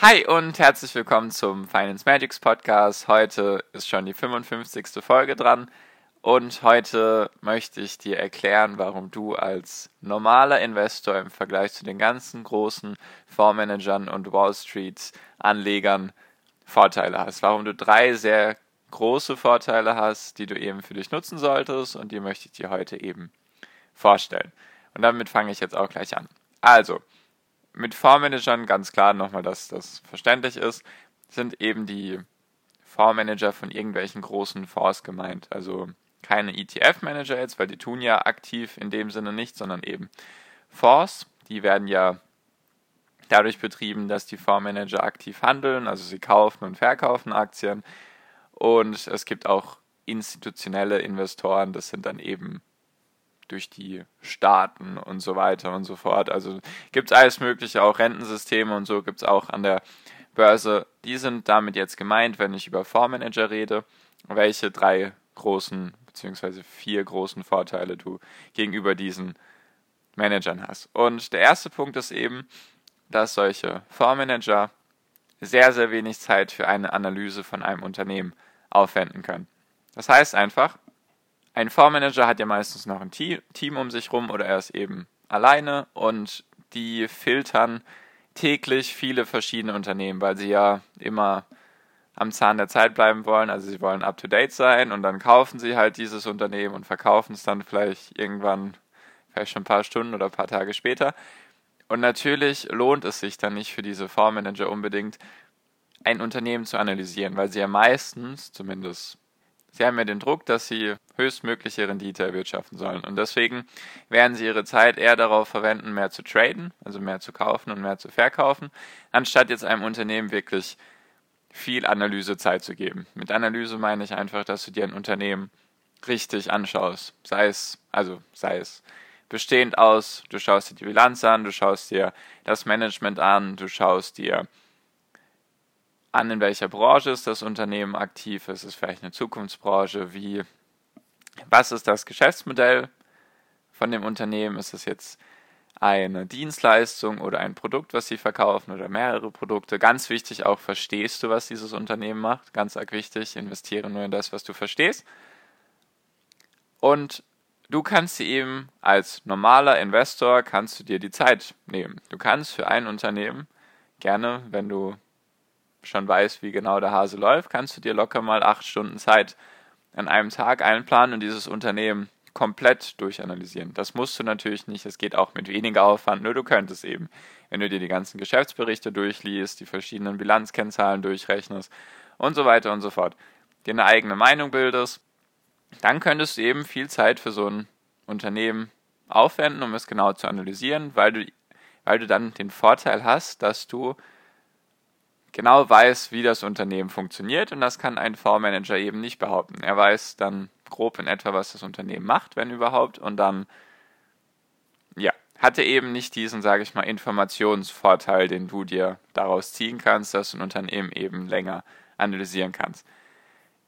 Hi und herzlich willkommen zum Finance Magics Podcast. Heute ist schon die 55. Folge dran und heute möchte ich dir erklären, warum du als normaler Investor im Vergleich zu den ganzen großen Fondsmanagern und Wall Street Anlegern Vorteile hast. Warum du drei sehr große Vorteile hast, die du eben für dich nutzen solltest und die möchte ich dir heute eben vorstellen. Und damit fange ich jetzt auch gleich an. Also, mit Fondsmanagern ganz klar nochmal, dass das verständlich ist, sind eben die Fondsmanager von irgendwelchen großen Fonds gemeint. Also keine ETF-Manager jetzt, weil die tun ja aktiv in dem Sinne nicht, sondern eben Fonds. Die werden ja dadurch betrieben, dass die Fondsmanager aktiv handeln, also sie kaufen und verkaufen Aktien. Und es gibt auch institutionelle Investoren, das sind dann eben durch die Staaten und so weiter und so fort. Also gibt es alles Mögliche, auch Rentensysteme und so gibt es auch an der Börse. Die sind damit jetzt gemeint, wenn ich über Fondsmanager rede, welche drei großen beziehungsweise vier großen Vorteile du gegenüber diesen Managern hast. Und der erste Punkt ist eben, dass solche Fondsmanager sehr, sehr wenig Zeit für eine Analyse von einem Unternehmen aufwenden können. Das heißt einfach, ein Fondsmanager hat ja meistens noch ein Team um sich rum oder er ist eben alleine und die filtern täglich viele verschiedene Unternehmen, weil sie ja immer am Zahn der Zeit bleiben wollen. Also sie wollen up-to-date sein und dann kaufen sie halt dieses Unternehmen und verkaufen es dann vielleicht irgendwann, vielleicht schon ein paar Stunden oder ein paar Tage später. Und natürlich lohnt es sich dann nicht für diese Fondsmanager unbedingt, ein Unternehmen zu analysieren, weil sie ja meistens, zumindest Sie haben ja den Druck, dass sie höchstmögliche Rendite erwirtschaften sollen. Und deswegen werden sie ihre Zeit eher darauf verwenden, mehr zu traden, also mehr zu kaufen und mehr zu verkaufen, anstatt jetzt einem Unternehmen wirklich viel Analysezeit zu geben. Mit Analyse meine ich einfach, dass du dir ein Unternehmen richtig anschaust. Sei es, also sei es bestehend aus, du schaust dir die Bilanz an, du schaust dir das Management an, du schaust dir an, in welcher Branche ist das Unternehmen aktiv, ist es vielleicht eine Zukunftsbranche, wie, was ist das Geschäftsmodell von dem Unternehmen, ist es jetzt eine Dienstleistung oder ein Produkt, was sie verkaufen oder mehrere Produkte. Ganz wichtig auch, verstehst du, was dieses Unternehmen macht? Ganz arg wichtig, investiere nur in das, was du verstehst. Und du kannst sie eben als normaler Investor, kannst du dir die Zeit nehmen. Du kannst für ein Unternehmen gerne, wenn du schon weißt, wie genau der Hase läuft, kannst du dir locker mal acht Stunden Zeit an einem Tag einplanen und dieses Unternehmen komplett durchanalysieren. Das musst du natürlich nicht, es geht auch mit weniger Aufwand, nur du könntest eben, wenn du dir die ganzen Geschäftsberichte durchliest, die verschiedenen Bilanzkennzahlen durchrechnest und so weiter und so fort, dir eine eigene Meinung bildest, dann könntest du eben viel Zeit für so ein Unternehmen aufwenden, um es genau zu analysieren, weil du, weil du dann den Vorteil hast, dass du genau weiß, wie das Unternehmen funktioniert und das kann ein Fondsmanager eben nicht behaupten. Er weiß dann grob in etwa, was das Unternehmen macht, wenn überhaupt, und dann, ja, hatte eben nicht diesen, sage ich mal, Informationsvorteil, den du dir daraus ziehen kannst, dass du ein Unternehmen eben länger analysieren kannst.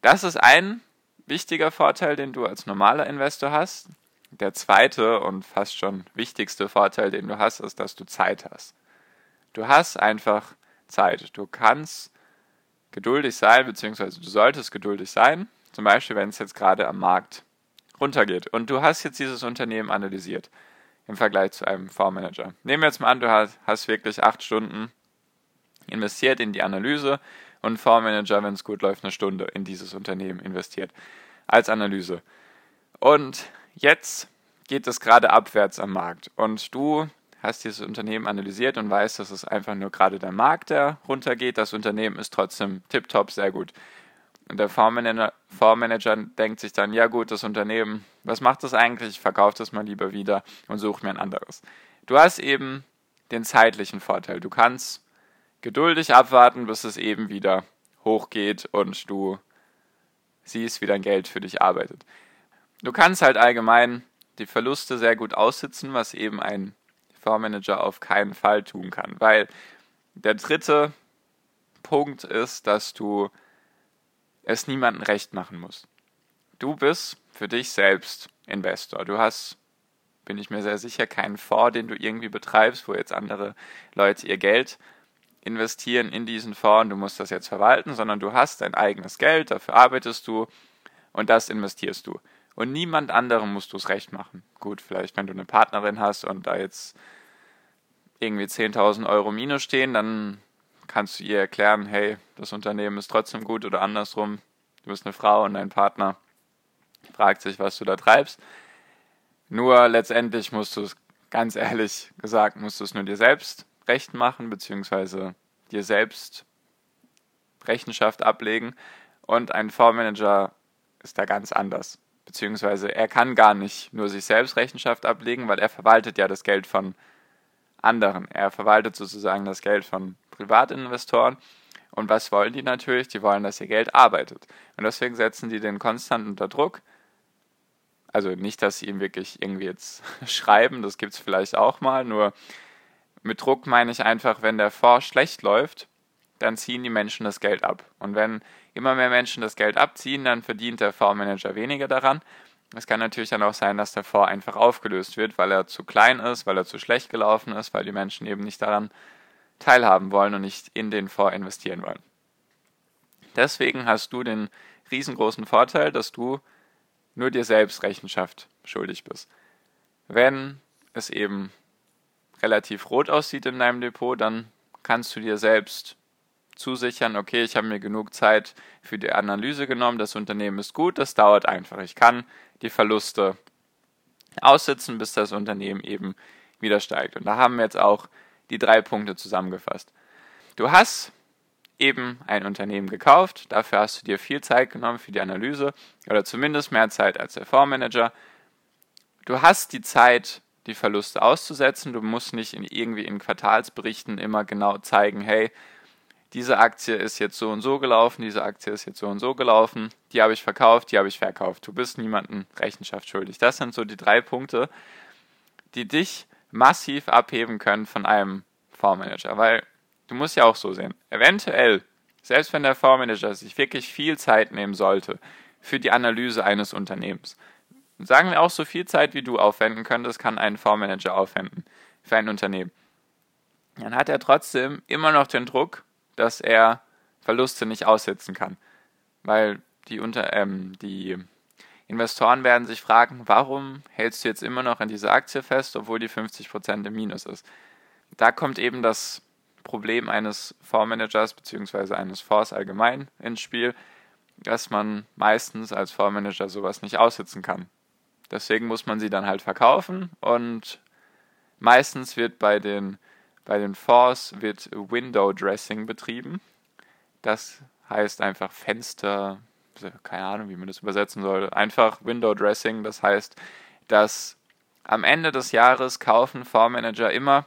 Das ist ein wichtiger Vorteil, den du als normaler Investor hast. Der zweite und fast schon wichtigste Vorteil, den du hast, ist, dass du Zeit hast. Du hast einfach Zeit. Du kannst geduldig sein, beziehungsweise du solltest geduldig sein, zum Beispiel wenn es jetzt gerade am Markt runtergeht und du hast jetzt dieses Unternehmen analysiert im Vergleich zu einem Fondsmanager. Nehmen wir jetzt mal an, du hast, wirklich acht Stunden investiert in die Analyse und ein Fondsmanager, wenn es gut läuft, eine Stunde in dieses Unternehmen investiert als Analyse. Und jetzt geht es gerade abwärts am Markt und du hast dieses Unternehmen analysiert und weißt, dass es einfach nur gerade der Markt, der runtergeht. Das Unternehmen ist trotzdem tiptop, sehr gut. Und der Fondsmanager, Fondsmanager denkt sich dann, ja gut, das Unternehmen, was macht das eigentlich? Ich verkaufe das mal lieber wieder und suche mir ein anderes. Du hast eben den zeitlichen Vorteil. Du kannst geduldig abwarten, bis es eben wieder hochgeht und du siehst, wie dein Geld für dich arbeitet. Du kannst halt allgemein die Verluste sehr gut aussitzen, was eben ein Fondsmanager auf keinen Fall tun kann, weil der dritte Punkt ist, dass du es niemandem recht machen musst. Du bist für dich selbst Investor. Du hast, bin ich mir sehr sicher, keinen Fonds, den du irgendwie betreibst, wo jetzt andere Leute ihr Geld investieren in diesen Fonds, du musst das jetzt verwalten, sondern du hast dein eigenes Geld, dafür arbeitest du und das investierst du. Und niemand anderem musst du es recht machen. Gut, vielleicht wenn du eine Partnerin hast und da jetzt irgendwie 10.000 Euro Minus stehen, dann kannst du ihr erklären, hey, das Unternehmen ist trotzdem gut oder andersrum. Du bist eine Frau und dein Partner fragt sich, was du da treibst. Nur letztendlich musst du es, ganz ehrlich gesagt, musst du es nur dir selbst recht machen, beziehungsweise dir selbst Rechenschaft ablegen. Und ein Fondsmanager ist da ganz anders. Beziehungsweise er kann gar nicht nur sich selbst Rechenschaft ablegen, weil er verwaltet ja das Geld von anderen. Er verwaltet sozusagen das Geld von Privatinvestoren. Und was wollen die natürlich? Die wollen, dass ihr Geld arbeitet. Und deswegen setzen die den konstant unter Druck. Also nicht, dass sie ihm wirklich irgendwie jetzt schreiben, das gibt es vielleicht auch mal, nur mit Druck meine ich einfach, wenn der Fonds schlecht läuft, dann ziehen die Menschen das Geld ab. Und wenn immer mehr Menschen das Geld abziehen, dann verdient der Fondsmanager weniger daran. Es kann natürlich dann auch sein, dass der Fonds einfach aufgelöst wird, weil er zu klein ist, weil er zu schlecht gelaufen ist, weil die Menschen eben nicht daran teilhaben wollen und nicht in den Fonds investieren wollen. Deswegen hast du den riesengroßen Vorteil, dass du nur dir selbst Rechenschaft schuldig bist. Wenn es eben relativ rot aussieht in deinem Depot, dann kannst du dir selbst zusichern, okay, ich habe mir genug Zeit für die Analyse genommen, das Unternehmen ist gut, das dauert einfach. Ich kann die Verluste aussitzen, bis das Unternehmen eben wieder steigt. Und da haben wir jetzt auch die drei Punkte zusammengefasst. Du hast eben ein Unternehmen gekauft, dafür hast du dir viel Zeit genommen für die Analyse oder zumindest mehr Zeit als der Fondsmanager. Du hast die Zeit, die Verluste auszusetzen. Du musst nicht in, irgendwie in Quartalsberichten immer genau zeigen, hey, diese Aktie ist jetzt so und so gelaufen, diese Aktie ist jetzt so und so gelaufen, die habe ich verkauft, die habe ich verkauft. Du bist niemandem Rechenschaft schuldig. Das sind so die drei Punkte, die dich massiv abheben können von einem Fondsmanager, weil du musst ja auch so sehen, eventuell, selbst wenn der Fondsmanager sich wirklich viel Zeit nehmen sollte für die Analyse eines Unternehmens, sagen wir auch so viel Zeit, wie du aufwenden könntest, kann ein Fondsmanager aufwenden für ein Unternehmen. Dann hat er trotzdem immer noch den Druck, dass er Verluste nicht aussitzen kann. Weil die, unter, ähm, die Investoren werden sich fragen, warum hältst du jetzt immer noch an dieser Aktie fest, obwohl die 50% im Minus ist. Da kommt eben das Problem eines Fondsmanagers bzw. eines Fonds allgemein ins Spiel, dass man meistens als Fondsmanager sowas nicht aussitzen kann. Deswegen muss man sie dann halt verkaufen und meistens wird bei den, bei den Fonds wird Window Dressing betrieben. Das heißt einfach Fenster, keine Ahnung, wie man das übersetzen soll. Einfach Window Dressing, das heißt, dass am Ende des Jahres kaufen Fondsmanager immer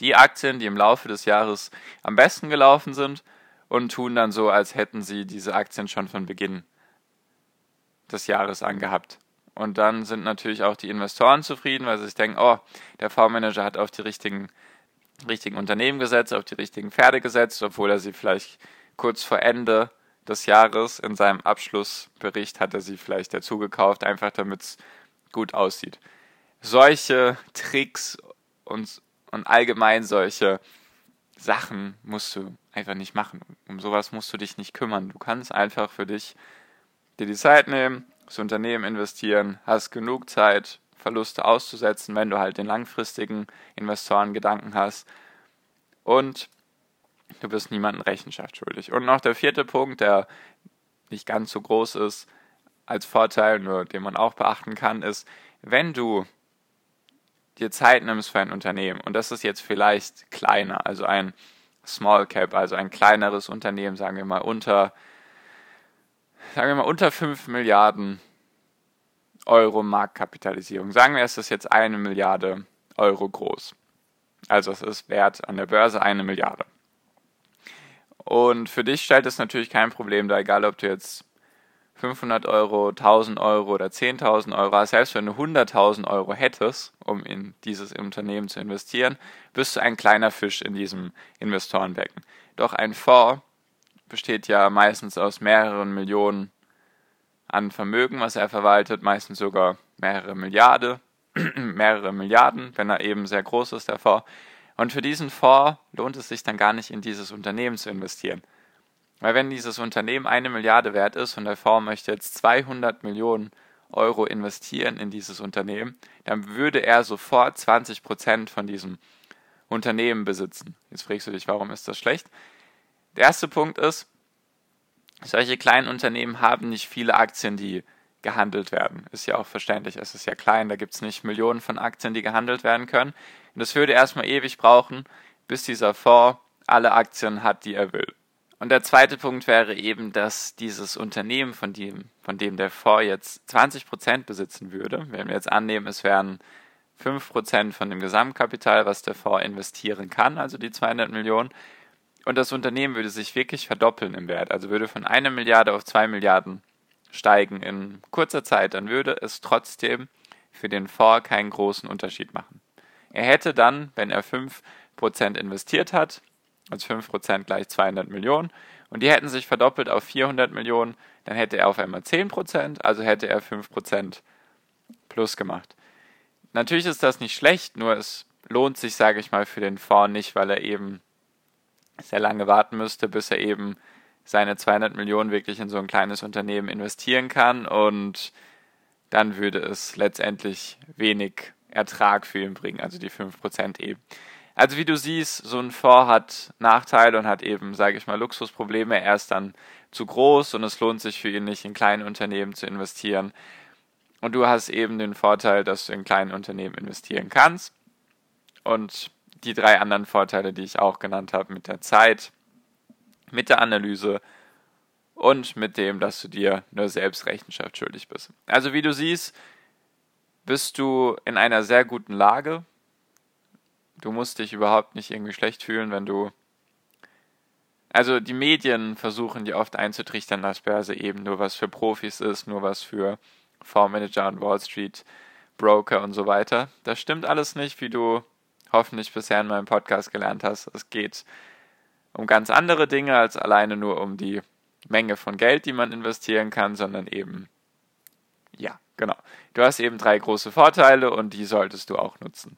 die Aktien, die im Laufe des Jahres am besten gelaufen sind und tun dann so, als hätten sie diese Aktien schon von Beginn des Jahres angehabt. Und dann sind natürlich auch die Investoren zufrieden, weil sie sich denken, oh, der Fondsmanager hat auf die richtigen, richtigen Unternehmen gesetzt, auf die richtigen Pferde gesetzt, obwohl er sie vielleicht kurz vor Ende des Jahres in seinem Abschlussbericht hat er sie vielleicht dazu gekauft, einfach damit es gut aussieht. Solche Tricks und, und allgemein solche Sachen musst du einfach nicht machen. Um sowas musst du dich nicht kümmern. Du kannst einfach für dich dir die Zeit nehmen, das Unternehmen investieren, hast genug Zeit, Verluste auszusetzen, wenn du halt den langfristigen Investoren Gedanken hast. Und du bist niemandem Rechenschaft schuldig. Und noch der vierte Punkt, der nicht ganz so groß ist als Vorteil, nur den man auch beachten kann, ist, wenn du dir Zeit nimmst für ein Unternehmen, und das ist jetzt vielleicht kleiner, also ein Small Cap, also ein kleineres Unternehmen, sagen wir mal unter sagen wir mal, unter 5 Milliarden Euro Marktkapitalisierung. Sagen wir, es ist jetzt eine Milliarde Euro groß. Also es ist wert an der Börse eine Milliarde. Und für dich stellt es natürlich kein Problem da, egal ob du jetzt 500 Euro, 1000 Euro oder 10.000 Euro, selbst wenn du 100.000 Euro hättest, um in dieses Unternehmen zu investieren, bist du ein kleiner Fisch in diesem Investorenbecken. Doch ein Fonds besteht ja meistens aus mehreren Millionen an Vermögen, was er verwaltet, meistens sogar mehrere Milliarden, mehrere Milliarden, wenn er eben sehr groß ist, der Fonds. Und für diesen Fonds lohnt es sich dann gar nicht in dieses Unternehmen zu investieren. Weil wenn dieses Unternehmen eine Milliarde wert ist und der Fonds möchte jetzt 200 Millionen Euro investieren in dieses Unternehmen, dann würde er sofort 20 Prozent von diesem Unternehmen besitzen. Jetzt fragst du dich, warum ist das schlecht? Der erste Punkt ist, solche kleinen Unternehmen haben nicht viele Aktien, die gehandelt werden. Ist ja auch verständlich, es ist ja klein, da gibt es nicht Millionen von Aktien, die gehandelt werden können. Und das würde erstmal ewig brauchen, bis dieser Fonds alle Aktien hat, die er will. Und der zweite Punkt wäre eben, dass dieses Unternehmen, von dem, von dem der Fonds jetzt 20 Prozent besitzen würde, wenn wir jetzt annehmen, es wären 5 Prozent von dem Gesamtkapital, was der Fonds investieren kann, also die 200 Millionen, und das Unternehmen würde sich wirklich verdoppeln im Wert, also würde von einer Milliarde auf zwei Milliarden steigen in kurzer Zeit, dann würde es trotzdem für den Fonds keinen großen Unterschied machen. Er hätte dann, wenn er 5% investiert hat, also 5% gleich 200 Millionen, und die hätten sich verdoppelt auf 400 Millionen, dann hätte er auf einmal 10%, also hätte er 5% plus gemacht. Natürlich ist das nicht schlecht, nur es lohnt sich, sage ich mal, für den Fonds nicht, weil er eben sehr lange warten müsste, bis er eben seine 200 Millionen wirklich in so ein kleines Unternehmen investieren kann und dann würde es letztendlich wenig Ertrag für ihn bringen, also die 5% eben. Also wie du siehst, so ein Fonds hat Nachteile und hat eben, sage ich mal, Luxusprobleme. Er ist dann zu groß und es lohnt sich für ihn nicht, in kleine Unternehmen zu investieren. Und du hast eben den Vorteil, dass du in kleinen Unternehmen investieren kannst. Und die drei anderen Vorteile, die ich auch genannt habe, mit der Zeit, mit der Analyse und mit dem, dass du dir nur selbst Rechenschaft schuldig bist. Also wie du siehst, bist du in einer sehr guten Lage, Du musst dich überhaupt nicht irgendwie schlecht fühlen, wenn du. Also die Medien versuchen dir oft einzutrichtern, dass Börse eben nur was für Profis ist, nur was für Fondsmanager und Wall Street Broker und so weiter. Das stimmt alles nicht, wie du hoffentlich bisher in meinem Podcast gelernt hast. Es geht um ganz andere Dinge als alleine nur um die Menge von Geld, die man investieren kann, sondern eben, ja, genau. Du hast eben drei große Vorteile und die solltest du auch nutzen.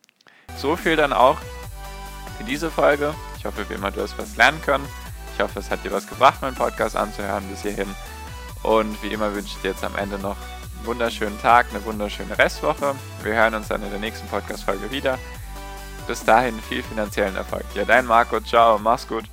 So viel dann auch für diese Folge. Ich hoffe, wie immer, du hast was lernen können. Ich hoffe, es hat dir was gebracht, meinen Podcast anzuhören bis hierhin. Und wie immer wünsche ich dir jetzt am Ende noch einen wunderschönen Tag, eine wunderschöne Restwoche. Wir hören uns dann in der nächsten Podcast-Folge wieder. Bis dahin viel finanziellen Erfolg. Ja, dein Marco. Ciao. Mach's gut.